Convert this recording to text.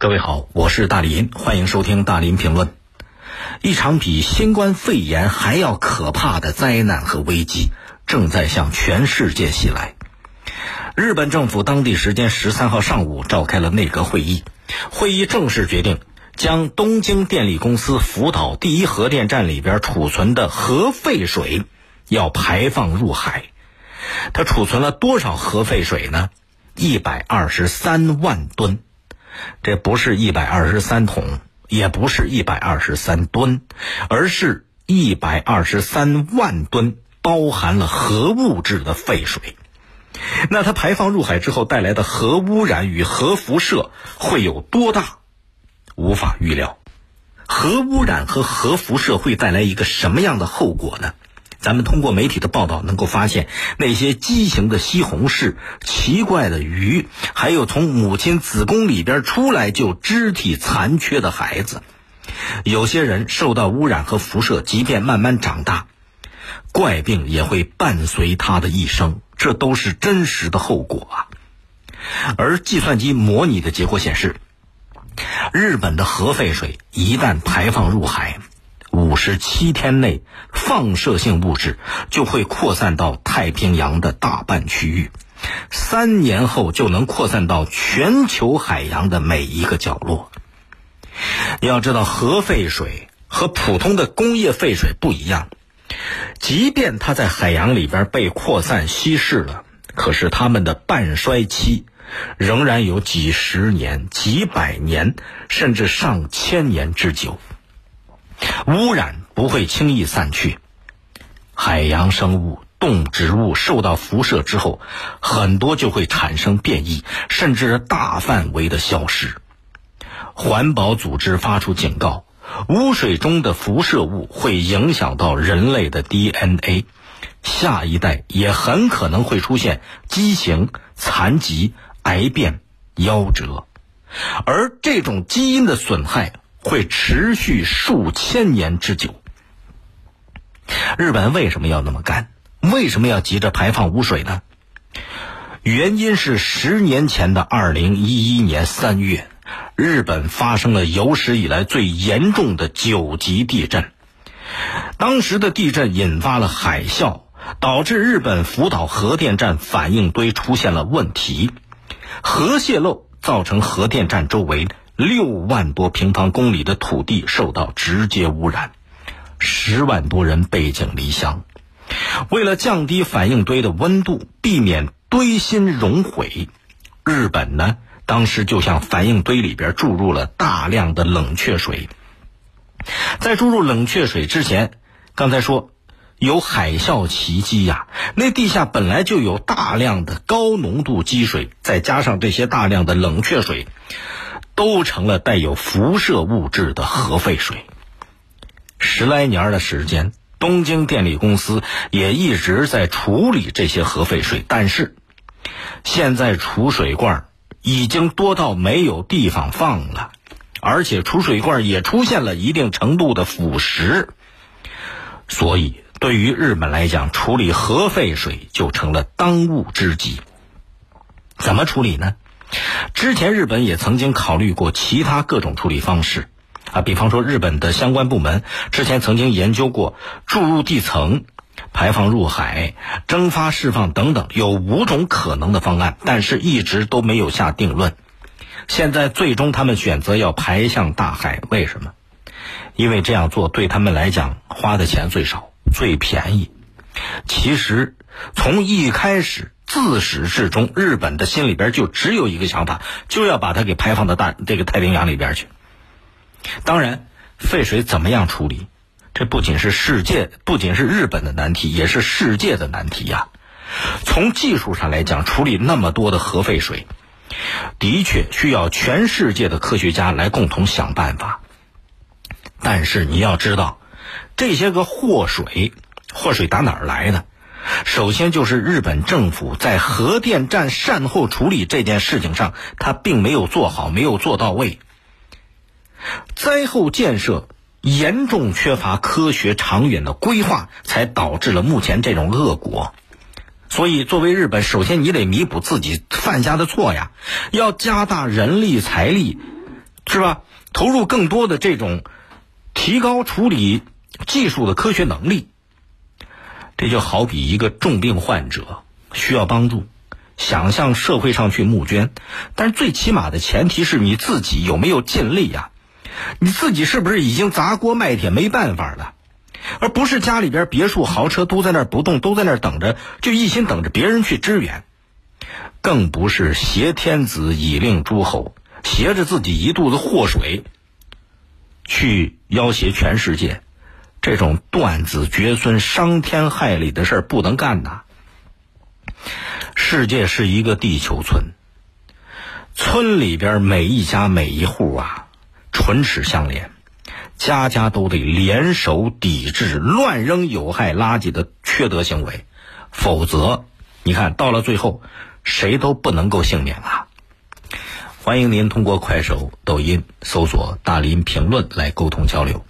各位好，我是大林，欢迎收听大林评论。一场比新冠肺炎还要可怕的灾难和危机正在向全世界袭来。日本政府当地时间十三号上午召开了内阁会议，会议正式决定将东京电力公司福岛第一核电站里边储存的核废水要排放入海。它储存了多少核废水呢？一百二十三万吨。这不是一百二十三桶，也不是一百二十三吨，而是一百二十三万吨，包含了核物质的废水。那它排放入海之后带来的核污染与核辐射会有多大？无法预料。核污染和核辐射会带来一个什么样的后果呢？咱们通过媒体的报道，能够发现那些畸形的西红柿、奇怪的鱼，还有从母亲子宫里边出来就肢体残缺的孩子。有些人受到污染和辐射，即便慢慢长大，怪病也会伴随他的一生，这都是真实的后果啊。而计算机模拟的结果显示，日本的核废水一旦排放入海。五十七天内，放射性物质就会扩散到太平洋的大半区域，三年后就能扩散到全球海洋的每一个角落。要知道，核废水和普通的工业废水不一样，即便它在海洋里边被扩散稀释了，可是它们的半衰期仍然有几十年、几百年，甚至上千年之久。污染不会轻易散去，海洋生物、动植物受到辐射之后，很多就会产生变异，甚至大范围的消失。环保组织发出警告：污水中的辐射物会影响到人类的 DNA，下一代也很可能会出现畸形、残疾、癌变、夭折，而这种基因的损害。会持续数千年之久。日本为什么要那么干？为什么要急着排放污水呢？原因是十年前的二零一一年三月，日本发生了有史以来最严重的九级地震。当时的地震引发了海啸，导致日本福岛核电站反应堆出现了问题，核泄漏造成核电站周围。六万多平方公里的土地受到直接污染，十万多人背井离乡。为了降低反应堆的温度，避免堆芯熔毁，日本呢当时就向反应堆里边注入了大量的冷却水。在注入冷却水之前，刚才说有海啸袭击呀，那地下本来就有大量的高浓度积水，再加上这些大量的冷却水。都成了带有辐射物质的核废水。十来年的时间，东京电力公司也一直在处理这些核废水，但是现在储水罐已经多到没有地方放了，而且储水罐也出现了一定程度的腐蚀。所以，对于日本来讲，处理核废水就成了当务之急。怎么处理呢？之前日本也曾经考虑过其他各种处理方式，啊，比方说日本的相关部门之前曾经研究过注入地层、排放入海、蒸发释放等等，有五种可能的方案，但是一直都没有下定论。现在最终他们选择要排向大海，为什么？因为这样做对他们来讲花的钱最少、最便宜。其实从一开始。自始至终，日本的心里边就只有一个想法，就要把它给排放到大这个太平洋里边去。当然，废水怎么样处理，这不仅是世界，不仅是日本的难题，也是世界的难题呀。从技术上来讲，处理那么多的核废水，的确需要全世界的科学家来共同想办法。但是你要知道，这些个祸水，祸水打哪儿来的？首先就是日本政府在核电站善后处理这件事情上，他并没有做好，没有做到位。灾后建设严重缺乏科学长远的规划，才导致了目前这种恶果。所以，作为日本，首先你得弥补自己犯下的错呀，要加大人力财力，是吧？投入更多的这种提高处理技术的科学能力。这就好比一个重病患者需要帮助，想向社会上去募捐，但是最起码的前提是你自己有没有尽力呀？你自己是不是已经砸锅卖铁没办法了？而不是家里边别墅豪车都在那儿不动，都在那儿等着，就一心等着别人去支援，更不是挟天子以令诸侯，挟着自己一肚子祸水去要挟全世界，这种断子绝孙、伤天害理的事儿不能干呐！世界是一个地球村，村里边每一家每一户啊，唇齿相连。家家都得联手抵制乱扔有害垃圾的缺德行为，否则，你看到了最后，谁都不能够幸免啊！欢迎您通过快手、抖音搜索“大林评论”来沟通交流。